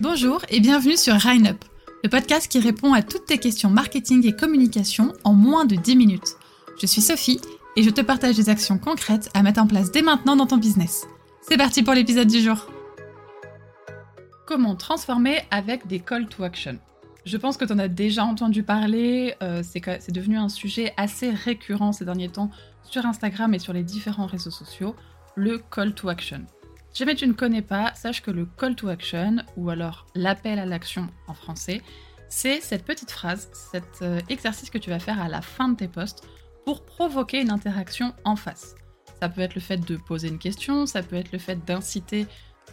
Bonjour et bienvenue sur Up, le podcast qui répond à toutes tes questions marketing et communication en moins de 10 minutes. Je suis Sophie et je te partage des actions concrètes à mettre en place dès maintenant dans ton business. C'est parti pour l'épisode du jour. Comment transformer avec des call to action? Je pense que tu en as déjà entendu parler, euh, c'est devenu un sujet assez récurrent ces derniers temps sur Instagram et sur les différents réseaux sociaux, le call to action. Jamais tu ne connais pas, sache que le call to action, ou alors l'appel à l'action en français, c'est cette petite phrase, cet euh, exercice que tu vas faire à la fin de tes posts pour provoquer une interaction en face. Ça peut être le fait de poser une question, ça peut être le fait d'inciter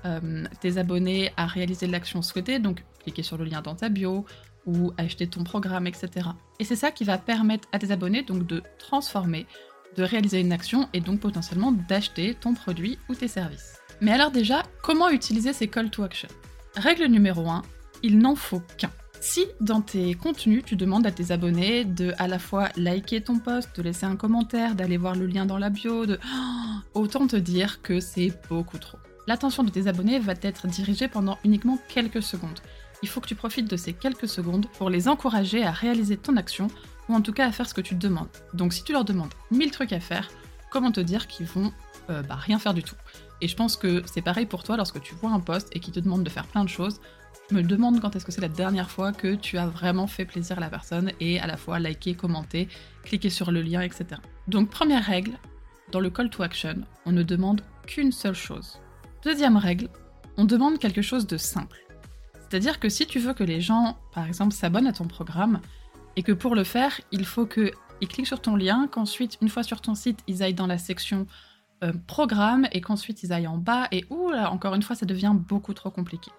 euh, tes abonnés à réaliser l'action souhaitée, donc cliquer sur le lien dans ta bio ou acheter ton programme, etc. Et c'est ça qui va permettre à tes abonnés donc de transformer, de réaliser une action et donc potentiellement d'acheter ton produit ou tes services. Mais alors déjà, comment utiliser ces call to action? Règle numéro 1, il n'en faut qu'un. Si dans tes contenus, tu demandes à tes abonnés de à la fois liker ton post, de laisser un commentaire, d'aller voir le lien dans la bio, de... autant te dire que c'est beaucoup trop. L'attention de tes abonnés va être dirigée pendant uniquement quelques secondes. Il faut que tu profites de ces quelques secondes pour les encourager à réaliser ton action, ou en tout cas à faire ce que tu te demandes. Donc si tu leur demandes 1000 trucs à faire, comment te dire qu'ils vont euh, bah, rien faire du tout? Et je pense que c'est pareil pour toi lorsque tu vois un post et qu'il te demande de faire plein de choses. Me demande quand est-ce que c'est la dernière fois que tu as vraiment fait plaisir à la personne et à la fois liker, commenter, cliquer sur le lien, etc. Donc première règle, dans le call to action, on ne demande qu'une seule chose. Deuxième règle, on demande quelque chose de simple. C'est-à-dire que si tu veux que les gens, par exemple, s'abonnent à ton programme, et que pour le faire, il faut qu'ils cliquent sur ton lien, qu'ensuite, une fois sur ton site, ils aillent dans la section euh, programme et qu'ensuite ils aillent en bas et ouh là, encore une fois, ça devient beaucoup trop compliqué.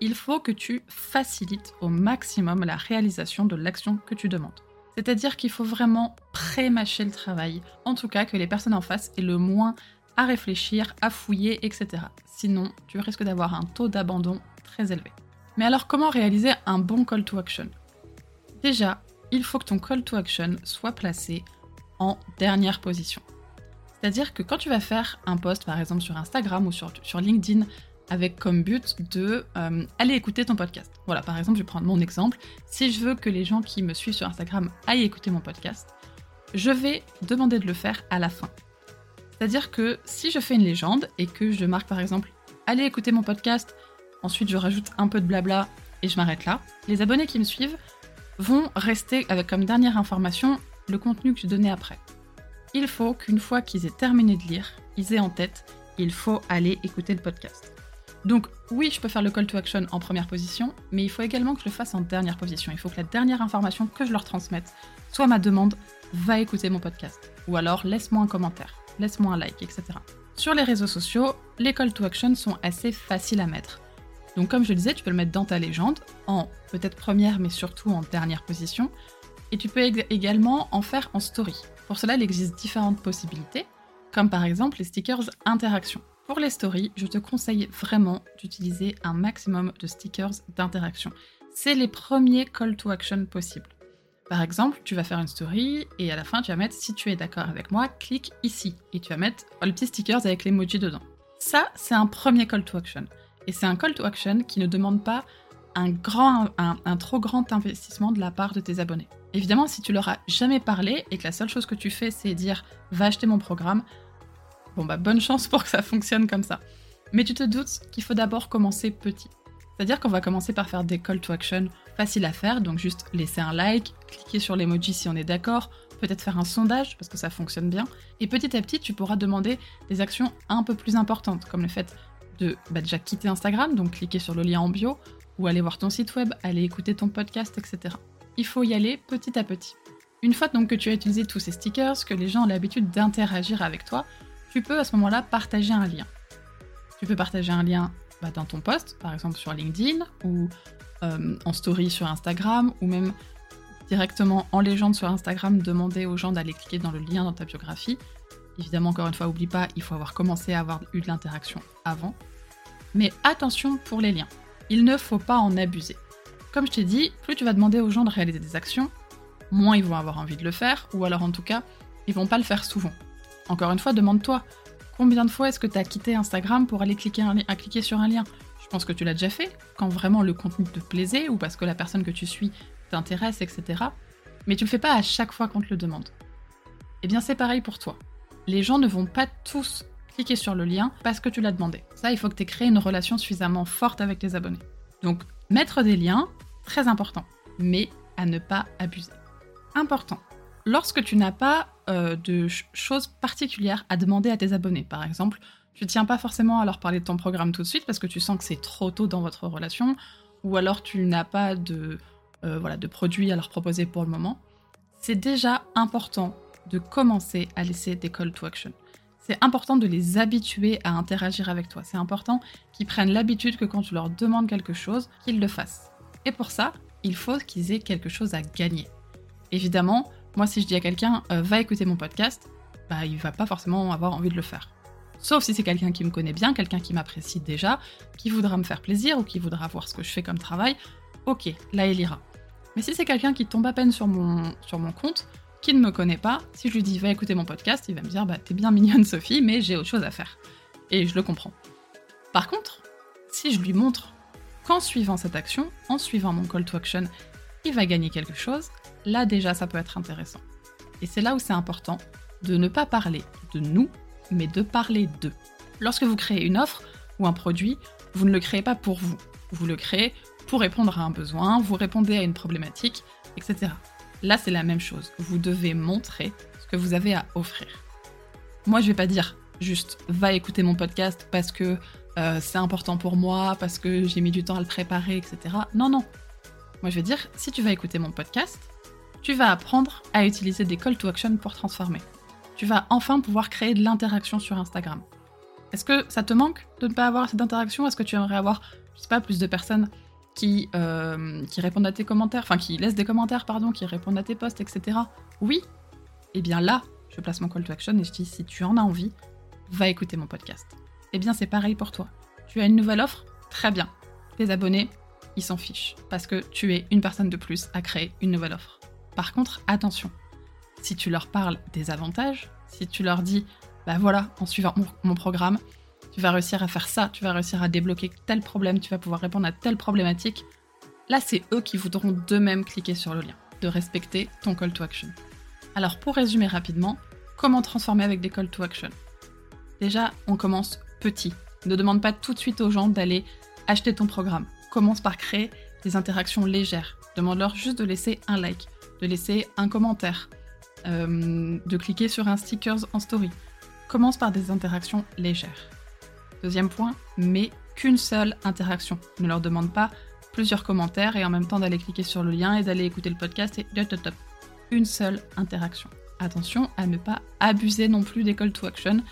Il faut que tu facilites au maximum la réalisation de l'action que tu demandes. C'est-à-dire qu'il faut vraiment pré-mâcher le travail, en tout cas que les personnes en face aient le moins à réfléchir, à fouiller, etc. Sinon, tu risques d'avoir un taux d'abandon très élevé. Mais alors comment réaliser un bon call to action? Déjà, il faut que ton call to action soit placé en dernière position. C'est-à-dire que quand tu vas faire un post, par exemple sur Instagram ou sur, LinkedIn, avec comme but de euh, aller écouter ton podcast. Voilà, par exemple, je vais prendre mon exemple. Si je veux que les gens qui me suivent sur Instagram aillent écouter mon podcast, je vais demander de le faire à la fin. C'est-à-dire que si je fais une légende et que je marque par exemple allez écouter mon podcast, ensuite je rajoute un peu de blabla et je m'arrête là, les abonnés qui me suivent vont rester avec comme dernière information le contenu que je donnais après il faut qu'une fois qu'ils aient terminé de lire, ils aient en tête, il faut aller écouter le podcast. Donc oui, je peux faire le call to action en première position, mais il faut également que je le fasse en dernière position. Il faut que la dernière information que je leur transmette soit ma demande, va écouter mon podcast. Ou alors laisse-moi un commentaire, laisse-moi un like, etc. Sur les réseaux sociaux, les call to action sont assez faciles à mettre. Donc comme je le disais, tu peux le mettre dans ta légende, en peut-être première mais surtout en dernière position. Et tu peux également en faire en story. Pour cela, il existe différentes possibilités, comme par exemple les stickers interaction. Pour les stories, je te conseille vraiment d'utiliser un maximum de stickers d'interaction. C'est les premiers call to action possibles. Par exemple, tu vas faire une story et à la fin, tu vas mettre si tu es d'accord avec moi, clique ici et tu vas mettre le petit stickers avec l'emoji dedans. Ça, c'est un premier call to action. Et c'est un call to action qui ne demande pas un, trop grand investissement de la part de tes abonnés. Évidemment, si tu leur as jamais parlé et que la seule chose que tu fais, c'est dire va acheter mon programme, bon bah bonne chance pour que ça fonctionne comme ça. Mais tu te doutes qu'il faut d'abord commencer petit. C'est-à-dire qu'on va commencer par faire des call to action faciles à faire, donc juste laisser un like, cliquer sur l'emoji si on est d'accord, peut-être faire un sondage parce que ça fonctionne bien. Et petit à petit, tu pourras demander des actions un peu plus importantes, comme le fait de bah, déjà quitter Instagram, donc cliquer sur le lien en bio, ou aller voir ton site web, aller écouter ton podcast, etc. Il faut y aller petit à petit. Une fois donc que tu as utilisé tous ces stickers, que les gens ont l'habitude d'interagir avec toi, tu peux à ce moment-là partager un lien. Tu peux partager un lien bah, dans ton post, par exemple sur LinkedIn, ou euh, en story sur Instagram, ou même directement en légende sur Instagram, demander aux gens d'aller cliquer dans le lien dans ta biographie. Évidemment, encore une fois, oublie pas, il faut avoir commencé à avoir eu de l'interaction avant. Mais attention pour les liens il ne faut pas en abuser. Comme je t'ai dit, plus tu vas demander aux gens de réaliser des actions, moins ils vont avoir envie de le faire, ou alors en tout cas, ils vont pas le faire souvent. Encore une fois, demande-toi, combien de fois est-ce que tu as quitté Instagram pour aller cliquer, sur un lien? Je Je pense que tu l'as déjà fait, quand vraiment le contenu te plaisait ou parce que la personne que tu suis t'intéresse, etc. Mais tu le fais pas à chaque fois qu'on te le demande. Eh bien, c'est pareil pour toi. Les gens ne vont pas tous cliquer sur le lien parce que tu l'as demandé. Ça, il faut que tu aies créé une relation suffisamment forte avec tes abonnés. Donc, mettre des liens, très important, mais à ne pas abuser. Important. Lorsque tu n'as pas euh, de choses particulières à demander à tes abonnés, par exemple, tu tiens pas forcément à leur parler de ton programme tout de suite parce que tu sens que c'est trop tôt dans votre relation, ou alors tu n'as pas de, euh, voilà, de produits à leur proposer pour le moment, c'est déjà important de commencer à laisser des call to action. C'est important de les habituer à interagir avec toi. C'est important qu'ils prennent l'habitude que quand tu leur demandes quelque chose, qu'ils le fassent. Et pour ça, il faut qu'ils aient quelque chose à gagner. Évidemment, moi si je dis à quelqu'un euh, va écouter mon podcast, bah il va pas forcément avoir envie de le faire. Sauf si c'est quelqu'un qui me connaît bien, quelqu'un qui m'apprécie déjà, qui voudra me faire plaisir ou qui voudra voir ce que je fais comme travail, ok, là il ira. Mais si c'est quelqu'un qui tombe à peine sur mon, sur mon compte, qui ne me connaît pas, si je lui dis va écouter mon podcast, il va me dire bah t'es bien mignonne Sophie, mais j'ai autre chose à faire. Et je le comprends. Par contre, si je lui montre qu'en suivant cette action, en suivant mon call to action, il va gagner quelque chose, là déjà ça peut être intéressant. Et c'est là où c'est important de ne pas parler de nous mais de parler d'eux. Lorsque vous créez une offre ou un produit, vous ne le créez pas pour vous. Vous le créez pour répondre à un besoin, vous répondez à une problématique, etc. Là, c'est la même chose. Vous devez montrer ce que vous avez à offrir. Moi, je vais pas dire juste va écouter mon podcast parce que euh, c'est important pour moi, parce que j'ai mis du temps à le préparer, etc. Non, non. Moi, je vais dire si tu vas écouter mon podcast, tu vas apprendre à utiliser des call to action pour transformer tu vas enfin pouvoir créer de l'interaction sur Instagram. Est-ce que ça te manque de ne pas avoir cette interaction? Est-ce que tu aimerais avoir, je sais pas, plus de personnes qui, euh, qui répondent à tes commentaires, enfin qui laissent des commentaires, pardon, qui répondent à tes posts, etc. Oui Eh bien là, je place mon call to action et je dis si tu en as envie, va écouter mon podcast. Eh bien c'est pareil pour toi. Tu as une nouvelle offre? Très bien. Tes abonnés, ils s'en fichent parce que tu es une personne de plus à créer une nouvelle offre. Par contre, attention, si tu leur parles des avantages, si tu leur dis, bah voilà, en suivant mon, programme, tu vas réussir à faire ça, tu vas réussir à débloquer tel problème, tu vas pouvoir répondre à telle problématique, là c'est eux qui voudront d'eux-mêmes cliquer sur le lien, de respecter ton call to action. Alors pour résumer rapidement, comment transformer avec des call to action? Déjà, on commence petit. Ne demande pas tout de suite aux gens d'aller acheter ton programme. Commence par créer des interactions légères. Demande-leur juste de laisser un like, de laisser un commentaire, euh, de cliquer sur un sticker en story. Commence par des interactions légères. Deuxième point, mais qu'une seule interaction. Ne leur demande pas plusieurs commentaires et en même temps d'aller cliquer sur le lien et d'aller écouter le podcast et top. Une seule interaction. Attention à ne pas abuser non plus des call to action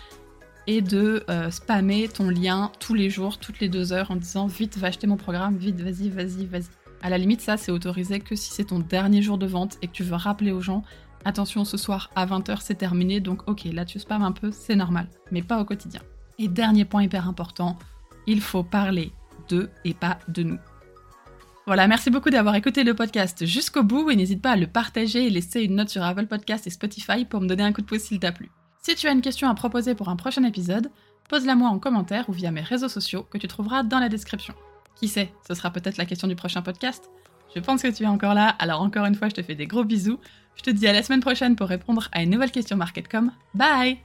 et de euh, spammer ton lien tous les jours, toutes les deux heures en disant vite va acheter mon programme, vite vas-y, vas-y, vas-y. À la limite, ça c'est autorisé que si c'est ton dernier jour de vente et que tu veux rappeler aux gens attention ce soir à 20h c'est terminé, donc ok, là tu spams un peu, c'est normal, mais pas au quotidien. Et dernier point hyper important, il faut parler d'eux et pas de nous. Voilà, merci beaucoup d'avoir écouté le podcast jusqu'au bout et n'hésite pas à le partager et laisser une note sur Apple Podcast et Spotify pour me donner un coup de pouce s'il t'a plu. Si tu as une question à proposer pour un prochain épisode, pose-la moi en commentaire ou via mes réseaux sociaux que tu trouveras dans la description. Qui sait, ce sera peut-être la question du prochain podcast. Je pense que tu es encore là, alors encore une fois, je te fais des gros bisous. Je te dis à la semaine prochaine pour répondre à une nouvelle question Marketcom. Bye